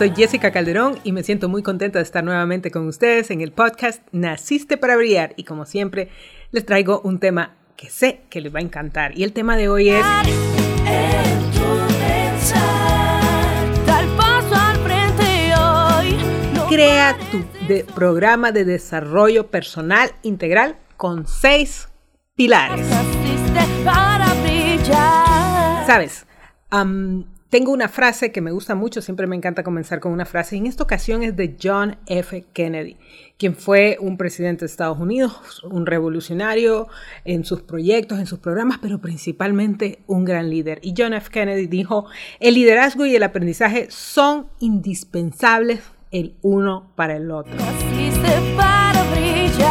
soy Jessica Calderón y me siento muy contenta de estar nuevamente con ustedes en el podcast Naciste para Brillar. Y como siempre les traigo un tema que sé que les va a encantar. Y el tema de hoy es... Crea tu programa de desarrollo personal integral con seis pilares. Sabes, tengo una frase que me gusta mucho, siempre me encanta comenzar con una frase, y en esta ocasión es de John F. Kennedy, quien fue un presidente de Estados Unidos, un revolucionario en sus proyectos, en sus programas, pero principalmente un gran líder. Y John F. Kennedy dijo, el liderazgo y el aprendizaje son indispensables el uno para el otro. para brillar.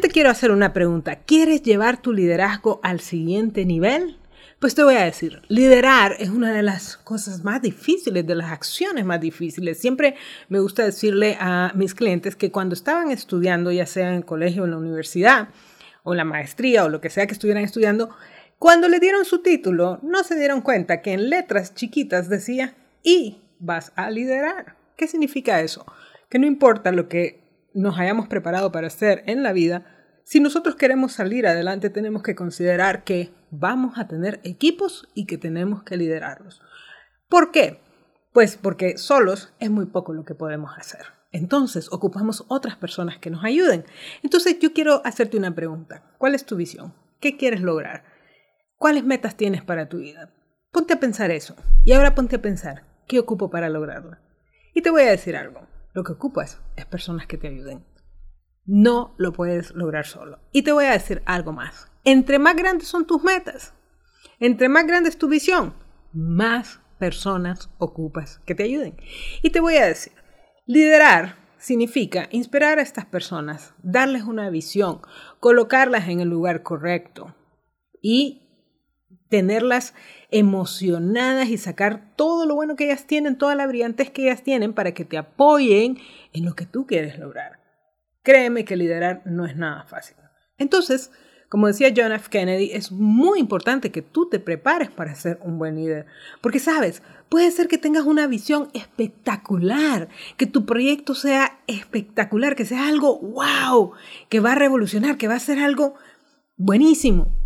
Te quiero hacer una pregunta. ¿Quieres llevar tu liderazgo al siguiente nivel? Pues te voy a decir, liderar es una de las cosas más difíciles, de las acciones más difíciles. Siempre me gusta decirle a mis clientes que cuando estaban estudiando, ya sea en el colegio en la universidad, o la maestría, o lo que sea que estuvieran estudiando, cuando le dieron su título, no se dieron cuenta que en letras chiquitas decía, y vas a liderar. ¿Qué significa eso? Que no importa lo que nos hayamos preparado para hacer en la vida, si nosotros queremos salir adelante tenemos que considerar que vamos a tener equipos y que tenemos que liderarlos. ¿Por qué? Pues porque solos es muy poco lo que podemos hacer. Entonces ocupamos otras personas que nos ayuden. Entonces yo quiero hacerte una pregunta. ¿Cuál es tu visión? ¿Qué quieres lograr? ¿Cuáles metas tienes para tu vida? Ponte a pensar eso. Y ahora ponte a pensar, ¿qué ocupo para lograrlo? Y te voy a decir algo. Lo que ocupas es personas que te ayuden. No lo puedes lograr solo. Y te voy a decir algo más. Entre más grandes son tus metas, entre más grande es tu visión, más personas ocupas que te ayuden. Y te voy a decir, liderar significa inspirar a estas personas, darles una visión, colocarlas en el lugar correcto y tenerlas emocionadas y sacar todo lo bueno que ellas tienen, toda la brillantez que ellas tienen para que te apoyen en lo que tú quieres lograr. Créeme que liderar no es nada fácil. Entonces, como decía John F. Kennedy, es muy importante que tú te prepares para ser un buen líder. Porque sabes, puede ser que tengas una visión espectacular, que tu proyecto sea espectacular, que sea algo wow, que va a revolucionar, que va a ser algo buenísimo.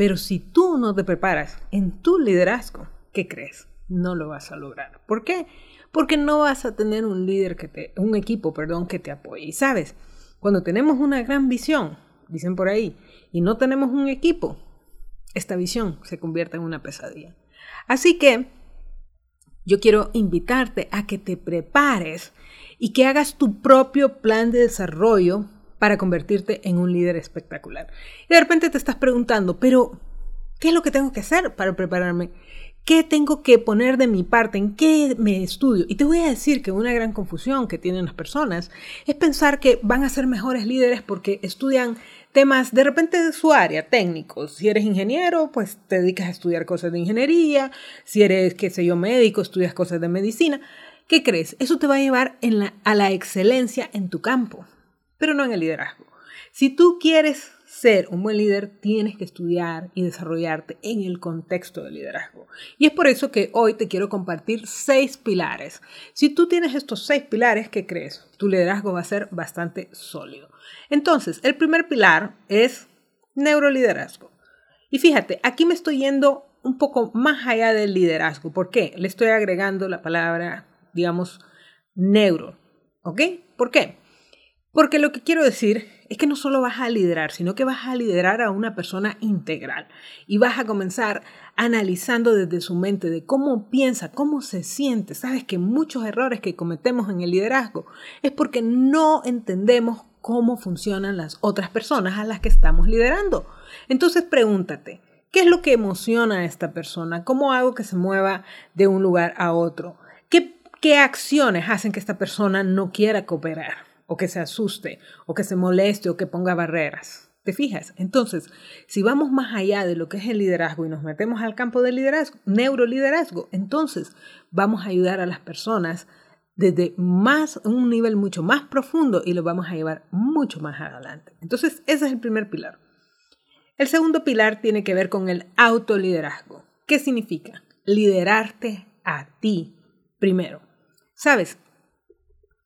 Pero si tú no te preparas en tu liderazgo, ¿qué crees? No lo vas a lograr. ¿Por qué? Porque no vas a tener un líder que te, un equipo, perdón, que te apoye. Y sabes, cuando tenemos una gran visión, dicen por ahí, y no tenemos un equipo, esta visión se convierte en una pesadilla. Así que yo quiero invitarte a que te prepares y que hagas tu propio plan de desarrollo para convertirte en un líder espectacular. Y de repente te estás preguntando, pero ¿qué es lo que tengo que hacer para prepararme? ¿Qué tengo que poner de mi parte? ¿En qué me estudio? Y te voy a decir que una gran confusión que tienen las personas es pensar que van a ser mejores líderes porque estudian temas de repente de su área, técnicos. Si eres ingeniero, pues te dedicas a estudiar cosas de ingeniería. Si eres, qué sé yo, médico, estudias cosas de medicina. ¿Qué crees? Eso te va a llevar a la excelencia en tu campo pero no en el liderazgo. Si tú quieres ser un buen líder, tienes que estudiar y desarrollarte en el contexto del liderazgo. Y es por eso que hoy te quiero compartir seis pilares. Si tú tienes estos seis pilares, ¿qué crees? Tu liderazgo va a ser bastante sólido. Entonces, el primer pilar es neuroliderazgo. Y fíjate, aquí me estoy yendo un poco más allá del liderazgo. ¿Por qué? Le estoy agregando la palabra, digamos, neuro. ¿Ok? ¿Por qué? Porque lo que quiero decir es que no solo vas a liderar, sino que vas a liderar a una persona integral y vas a comenzar analizando desde su mente de cómo piensa, cómo se siente. Sabes que muchos errores que cometemos en el liderazgo es porque no entendemos cómo funcionan las otras personas a las que estamos liderando. Entonces pregúntate, ¿qué es lo que emociona a esta persona? ¿Cómo hago que se mueva de un lugar a otro? ¿Qué, qué acciones hacen que esta persona no quiera cooperar? O que se asuste, o que se moleste, o que ponga barreras. ¿Te fijas? Entonces, si vamos más allá de lo que es el liderazgo y nos metemos al campo del liderazgo, neuroliderazgo, entonces vamos a ayudar a las personas desde más, un nivel mucho más profundo y lo vamos a llevar mucho más adelante. Entonces, ese es el primer pilar. El segundo pilar tiene que ver con el autoliderazgo. ¿Qué significa? Liderarte a ti primero. Sabes,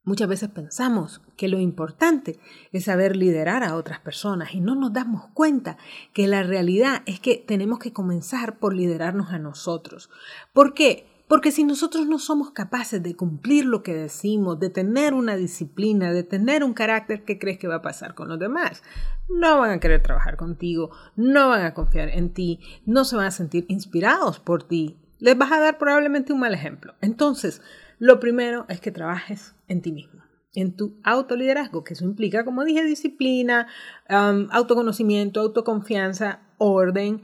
muchas veces pensamos que lo importante es saber liderar a otras personas y no nos damos cuenta que la realidad es que tenemos que comenzar por liderarnos a nosotros. ¿Por qué? Porque si nosotros no somos capaces de cumplir lo que decimos, de tener una disciplina, de tener un carácter, ¿qué crees que va a pasar con los demás? No van a querer trabajar contigo, no van a confiar en ti, no se van a sentir inspirados por ti. Les vas a dar probablemente un mal ejemplo. Entonces, lo primero es que trabajes en ti mismo, en tu autoliderazgo, que eso implica, como dije, disciplina, autoconocimiento, autoconfianza, orden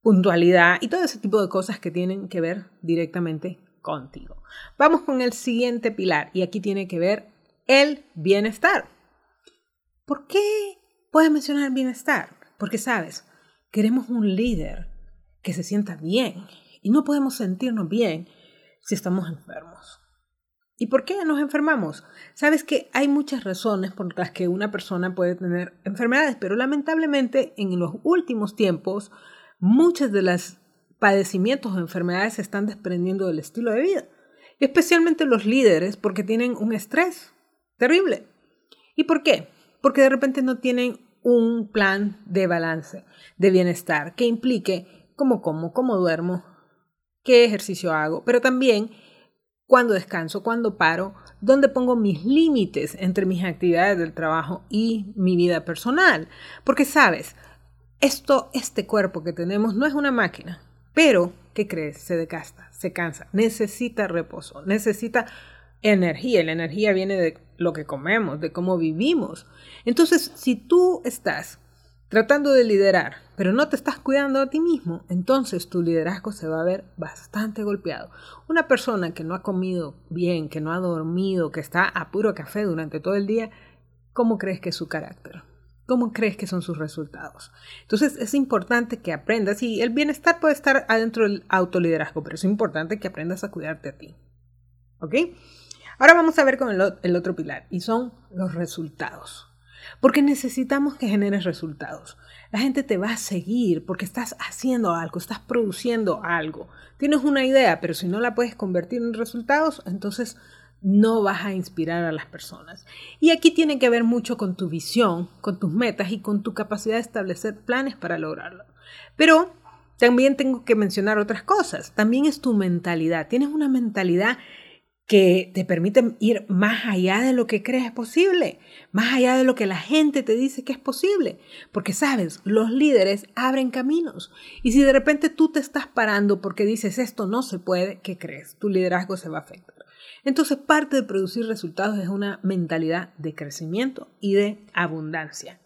puntualidad y todo ese tipo de cosas que tienen que ver directamente contigo. Vamos con el siguiente pilar y aquí tiene que ver el bienestar. ¿Por qué puedes mencionar bienestar? Porque sabes, queremos un líder que se sienta bien y no podemos sentirnos bien si estamos enfermos. ¿Y por qué nos enfermamos? Sabes que hay muchas razones por las que una persona puede tener enfermedades, pero lamentablemente en los últimos tiempos muchos de los padecimientos o enfermedades se están desprendiendo del estilo de vida. especialmente los líderes porque tienen un estrés terrible. ¿Y por qué? Porque de repente no tienen un plan de balance, de bienestar, que implique cómo como, cómo duermo, qué ejercicio hago, pero también cuándo descanso, cuándo paro, dónde pongo mis límites entre mis actividades del trabajo y mi vida personal. Porque sabes, esto, este cuerpo que tenemos no es una máquina, pero, ¿qué crees? Se decasta, se cansa, necesita reposo, necesita energía. La energía viene de lo que comemos, de cómo vivimos. Entonces, si tú estás tratando de liderar, pero no te estás cuidando a ti mismo, entonces tu liderazgo se va a ver bastante golpeado. Una persona que no ha comido bien, que no ha dormido, que está a puro café durante todo el día, ¿cómo crees que es su carácter? ¿Cómo crees que son sus resultados? Entonces es importante que aprendas, y el bienestar puede estar adentro del autoliderazgo, pero es importante que aprendas a cuidarte a ti. ¿Ok? Ahora vamos a ver con el, otro pilar, y son los resultados. Porque necesitamos que generes resultados. La gente te va a seguir porque estás haciendo algo, estás produciendo algo. Tienes una idea, pero si no la puedes convertir en resultados, entonces no vas a inspirar a las personas. Y aquí tiene que ver mucho con tu visión, con tus metas y con tu capacidad de establecer planes para lograrlo. Pero también tengo que mencionar otras cosas. También es tu mentalidad. Tienes una mentalidad que te permite ir más allá de lo que crees posible, más allá de lo que la gente te dice que es posible. Porque sabes, los líderes abren caminos. Y si de repente tú te estás parando porque dices esto no se puede, ¿qué crees? Tu liderazgo se va a afectar. Entonces parte de producir resultados es una mentalidad de crecimiento y de abundancia.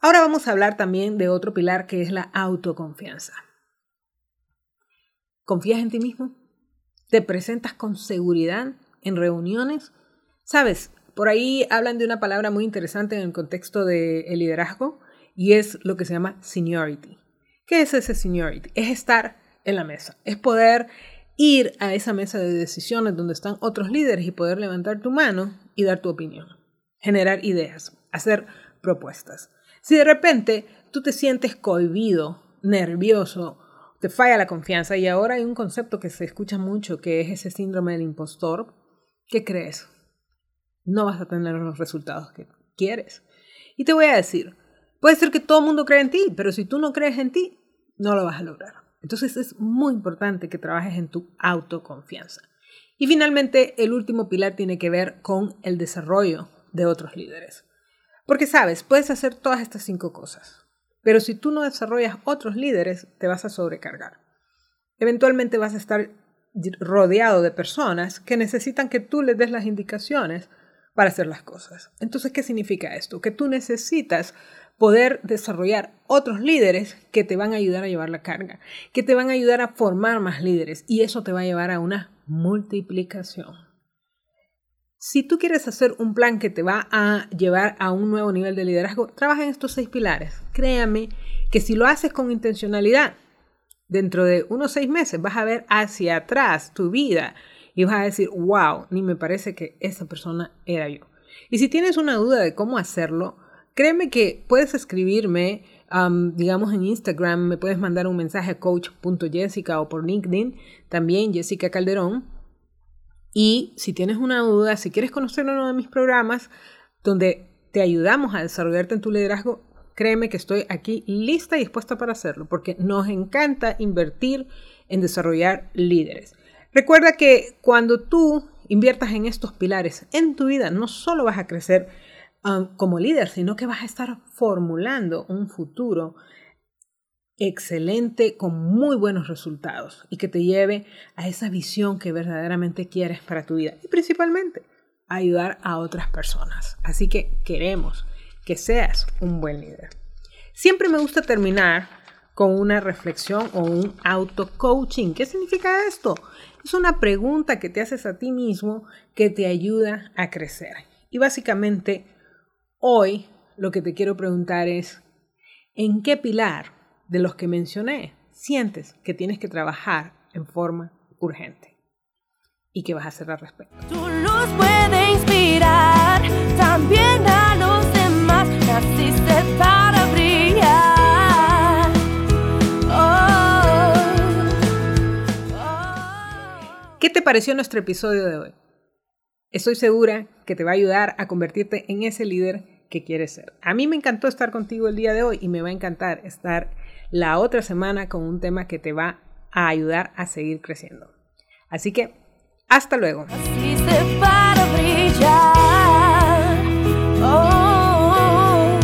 Ahora vamos a hablar también de otro pilar que es la autoconfianza. ¿Confías en ti mismo? ¿Te presentas con seguridad en reuniones? Sabes, por ahí hablan de una palabra muy interesante en el contexto del liderazgo y es lo que se llama seniority. ¿Qué es ese seniority? Es estar en la mesa, es poder ir a esa mesa de decisiones donde están otros líderes y poder levantar tu mano y dar tu opinión, generar ideas, hacer propuestas. Si de repente tú te sientes cohibido, nervioso, te falla la confianza y ahora hay un concepto que se escucha mucho que es ese síndrome del impostor, ¿qué crees? No vas a tener los resultados que quieres. Y te voy a decir, puede ser que todo el mundo cree en ti, pero si tú no crees en ti, no lo vas a lograr. Entonces es muy importante que trabajes en tu autoconfianza. Y finalmente, el último pilar tiene que ver con el desarrollo de otros líderes. Porque sabes, puedes hacer todas estas cinco cosas, pero si tú no desarrollas otros líderes, te vas a sobrecargar. Eventualmente vas a estar rodeado de personas que necesitan que tú les des las indicaciones para hacer las cosas. Entonces, ¿qué significa esto? Que tú necesitas poder desarrollar otros líderes que te van a ayudar a llevar la carga, que te van a ayudar a formar más líderes y eso te va a llevar a una multiplicación. Si tú quieres hacer un plan que te va a llevar a un nuevo nivel de liderazgo, trabaja en estos seis pilares. Créame que si lo haces con intencionalidad, dentro de unos seis meses vas a ver hacia atrás tu vida y vas a decir, wow, ni me parece que esa persona era yo. Y si tienes una duda de cómo hacerlo, créeme que puedes escribirme, digamos en Instagram, me puedes mandar un mensaje a coach.jessica o por LinkedIn, también Jessica Calderón. Y si tienes una duda, si quieres conocer uno de mis programas donde te ayudamos a desarrollarte en tu liderazgo, créeme que estoy aquí lista y dispuesta para hacerlo, porque nos encanta invertir en desarrollar líderes. Recuerda que cuando tú inviertas en estos pilares en tu vida, no solo vas a crecer um, como líder, sino que vas a estar formulando un futuro excelente con muy buenos resultados y que te lleve a esa visión que verdaderamente quieres para tu vida y principalmente ayudar a otras personas. Así que queremos que seas un buen líder. Siempre me gusta terminar con una reflexión o un auto-coaching. ¿Qué significa esto? Es una pregunta que te haces a ti mismo que te ayuda a crecer. Y básicamente, hoy lo que te quiero preguntar es, ¿en qué pilar de los que mencioné sientes que tienes que trabajar en forma urgente? ¿Y qué vas a hacer al respecto? Tu luz puede inspirar también a los demás. Naciste para brillar. Oh, oh. ¿Qué te pareció nuestro episodio de hoy? Estoy segura que te va a ayudar a convertirte en ese líder que quieres ser. A mí me encantó estar contigo el día de hoy y me va a encantar estar la otra semana con un tema que te va a ayudar a seguir creciendo. Así que, hasta luego. Naciste para brillar. Oh,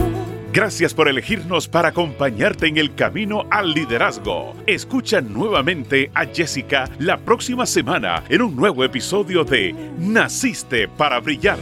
Gracias por elegirnos para acompañarte en el camino al liderazgo. Escucha nuevamente a Jessica la próxima semana en un nuevo episodio de Naciste para brillar.